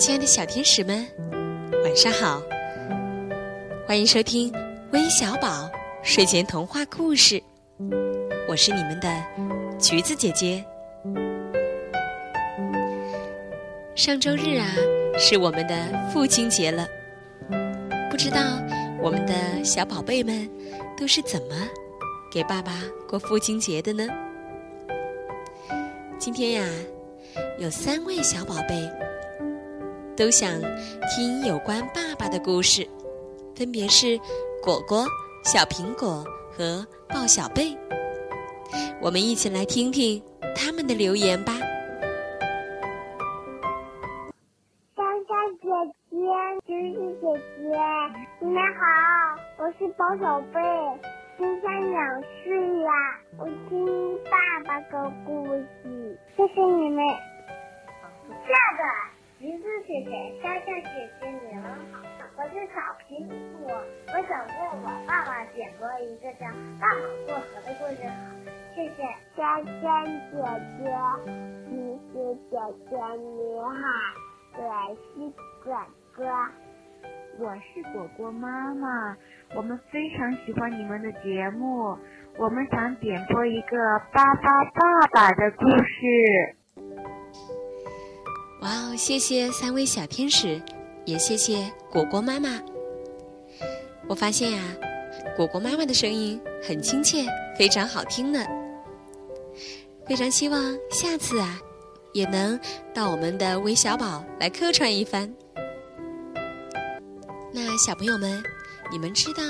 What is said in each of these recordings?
亲爱的小天使们，晚上好！欢迎收听微小宝睡前童话故事，我是你们的橘子姐姐。上周日啊，是我们的父亲节了，不知道我们的小宝贝们都是怎么给爸爸过父亲节的呢？今天呀，有三位小宝贝。都想听有关爸爸的故事，分别是果果、小苹果和抱小贝。我们一起来听听他们的留言吧。香香姐姐、橘子姐姐，你们好，我是抱小贝，今年两岁了，我听爸爸的故事，谢谢你们。下个。橘子姐姐，香香姐姐，你们好，我是小苹果，我想问我爸爸点播一个叫《大马过河》的故事，谢谢香香姐姐，橘子姐姐你好，我是果果，我是果果妈妈，我们非常喜欢你们的节目，我们想点播一个巴巴爸爸的故事。哇哦！谢谢三位小天使，也谢谢果果妈妈。我发现呀，果果妈妈的声音很亲切，非常好听呢。非常希望下次啊，也能到我们的微小宝来客串一番。那小朋友们，你们知道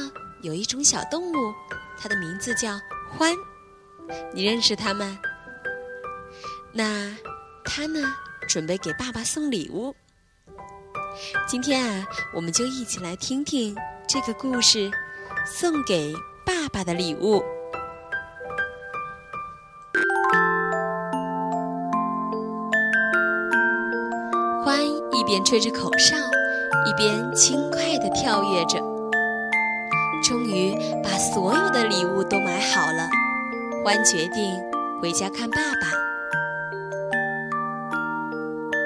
有一种小动物，它的名字叫獾，你认识它吗？那它呢？准备给爸爸送礼物。今天啊，我们就一起来听听这个故事——送给爸爸的礼物。欢一边吹着口哨，一边轻快地跳跃着。终于把所有的礼物都买好了，欢决定回家看爸爸。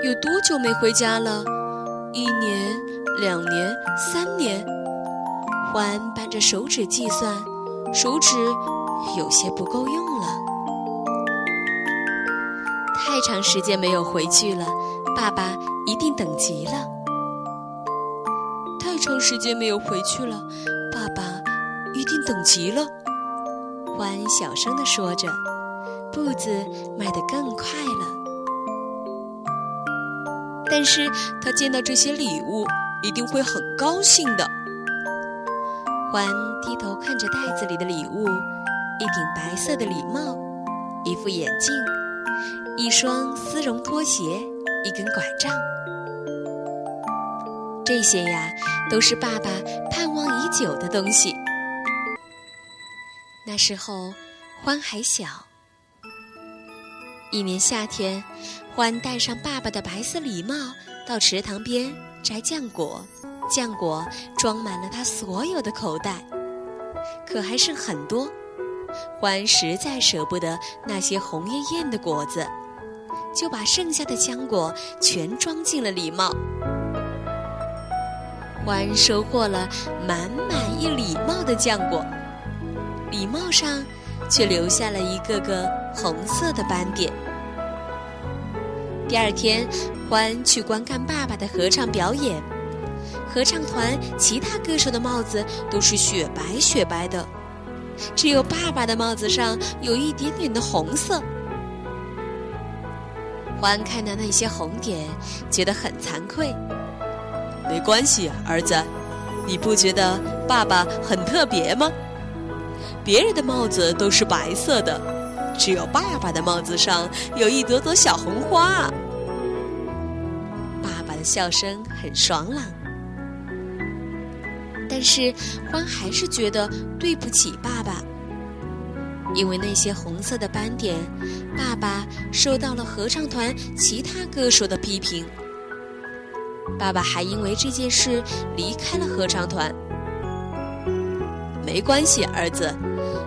有多久没回家了？一年、两年、三年。欢扳着手指计算，手指有些不够用了。太长时间没有回去了，爸爸一定等急了。太长时间没有回去了，爸爸一定等急了。欢小声地说着，步子迈得更快了。但是他见到这些礼物，一定会很高兴的。欢低头看着袋子里的礼物：一顶白色的礼帽，一副眼镜，一双丝绒拖鞋，一根拐杖。这些呀，都是爸爸盼望已久的东西。那时候，欢还小。一年夏天。欢戴上爸爸的白色礼帽，到池塘边摘浆果，浆果装满了他所有的口袋，可还剩很多。欢实在舍不得那些红艳艳的果子，就把剩下的浆果全装进了礼帽。欢收获了满满一礼帽的浆果，礼帽上却留下了一个个红色的斑点。第二天，欢去观看爸爸的合唱表演。合唱团其他歌手的帽子都是雪白雪白的，只有爸爸的帽子上有一点点的红色。欢看到那些红点，觉得很惭愧。没关系，儿子，你不觉得爸爸很特别吗？别人的帽子都是白色的。只有爸爸的帽子上有一朵朵小红花。笑声很爽朗，但是欢还是觉得对不起爸爸，因为那些红色的斑点，爸爸受到了合唱团其他歌手的批评。爸爸还因为这件事离开了合唱团。没关系，儿子，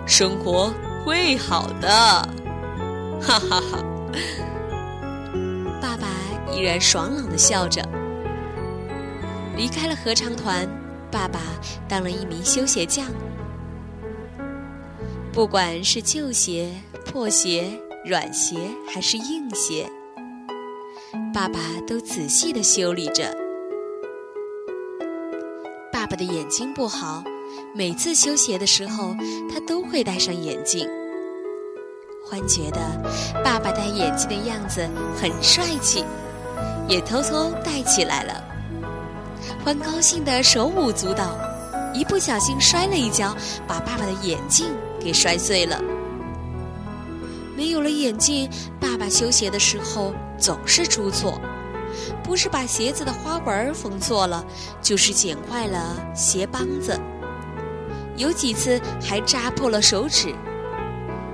生活。会好的，哈哈哈！爸爸依然爽朗的笑着。离开了合唱团，爸爸当了一名修鞋匠。不管是旧鞋、破鞋、软鞋还是硬鞋，爸爸都仔细的修理着。爸爸的眼睛不好，每次修鞋的时候，他都会戴上眼镜。欢觉得爸爸戴眼镜的样子很帅气，也偷偷戴起来了。欢高兴的手舞足蹈，一不小心摔了一跤，把爸爸的眼镜给摔碎了。没有了眼镜，爸爸修鞋的时候总是出错，不是把鞋子的花纹缝错了，就是剪坏了鞋帮子，有几次还扎破了手指。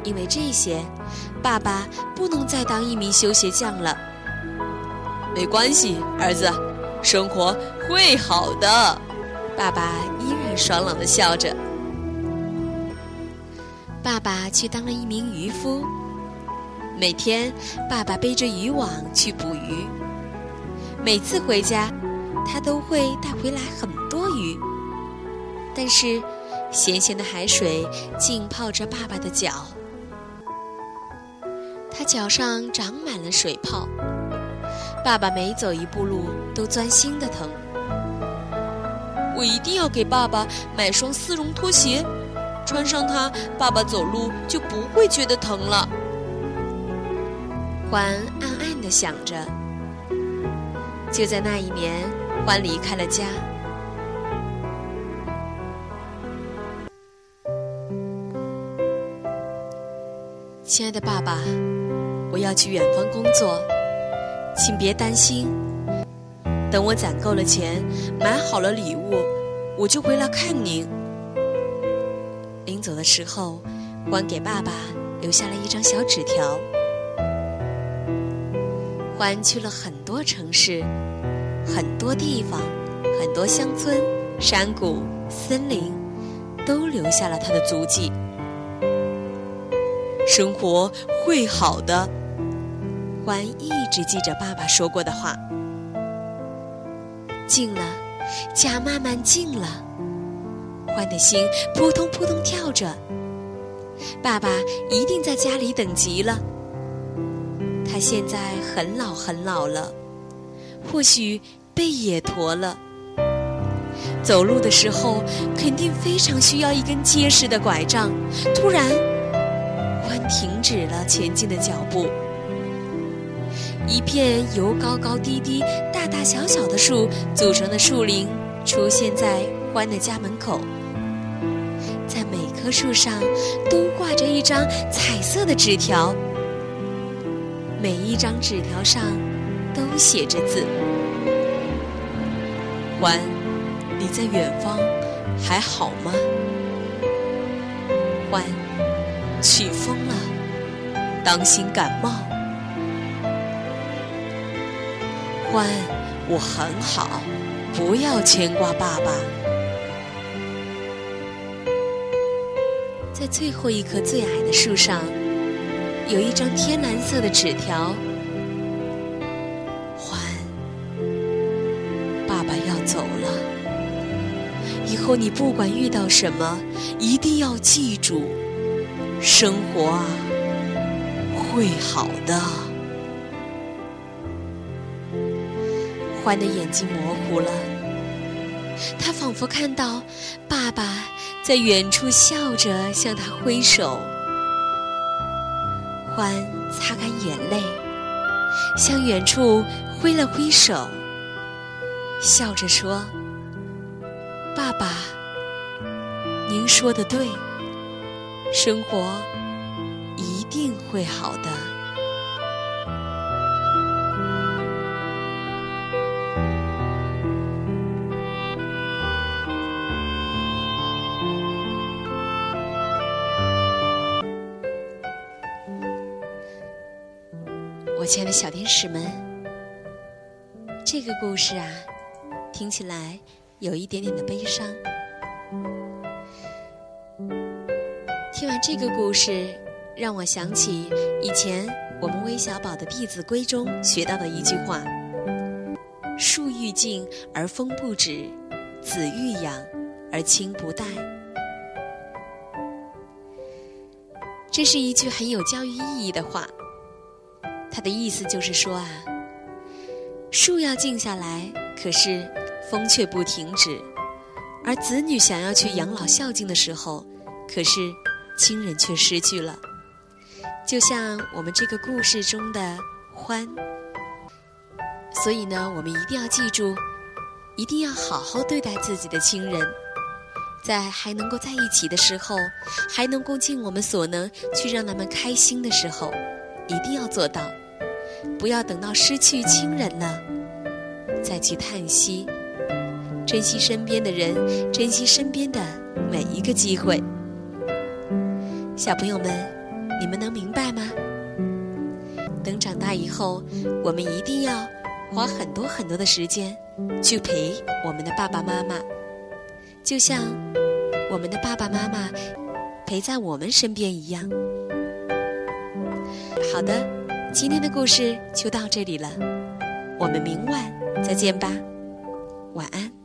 因为这些，爸爸不能再当一名修鞋匠了。没关系，儿子，生活会好的。爸爸依然爽朗的笑着。爸爸去当了一名渔夫，每天爸爸背着渔网去捕鱼。每次回家，他都会带回来很多鱼，但是咸咸的海水浸泡着爸爸的脚。他脚上长满了水泡，爸爸每走一步路都钻心的疼。我一定要给爸爸买双丝绒拖鞋，穿上它，爸爸走路就不会觉得疼了。欢暗暗的想着。就在那一年，欢离开了家。亲爱的爸爸。我要去远方工作，请别担心。等我攒够了钱，买好了礼物，我就回来看您。临走的时候，欢给爸爸留下了一张小纸条。欢去了很多城市，很多地方，很多乡村、山谷、森林，都留下了他的足迹。生活会好的。欢一直记着爸爸说过的话。近了，家慢慢近了，欢的心扑通扑通跳着。爸爸一定在家里等急了。他现在很老很老了，或许背也驼了，走路的时候肯定非常需要一根结实的拐杖。突然，欢停止了前进的脚步。一片由高高低低、大大小小的树组成的树林出现在欢的家门口，在每棵树上都挂着一张彩色的纸条，每一张纸条上都写着字。欢，你在远方还好吗？欢，起风了，当心感冒。欢，我很好，不要牵挂爸爸。在最后一棵最矮的树上，有一张天蓝色的纸条。欢，爸爸要走了，以后你不管遇到什么，一定要记住，生活啊，会好的。欢的眼睛模糊了，他仿佛看到爸爸在远处笑着向他挥手。欢擦干眼泪，向远处挥了挥手，笑着说：“爸爸，您说的对，生活一定会好的。”我亲爱的小天使们，这个故事啊，听起来有一点点的悲伤。听完这个故事，让我想起以前我们微小宝的《弟子规》中学到的一句话：“树欲静而风不止，子欲养而亲不待。这是一句很有教育意义的话。它的意思就是说啊，树要静下来，可是风却不停止；而子女想要去养老孝敬的时候，可是亲人却失去了。就像我们这个故事中的欢。所以呢，我们一定要记住，一定要好好对待自己的亲人，在还能够在一起的时候，还能够尽我们所能去让他们开心的时候，一定要做到。不要等到失去亲人了，再去叹息。珍惜身边的人，珍惜身边的每一个机会。小朋友们，你们能明白吗？等长大以后，我们一定要花很多很多的时间去陪我们的爸爸妈妈，就像我们的爸爸妈妈陪在我们身边一样。好的。今天的故事就到这里了，我们明晚再见吧，晚安。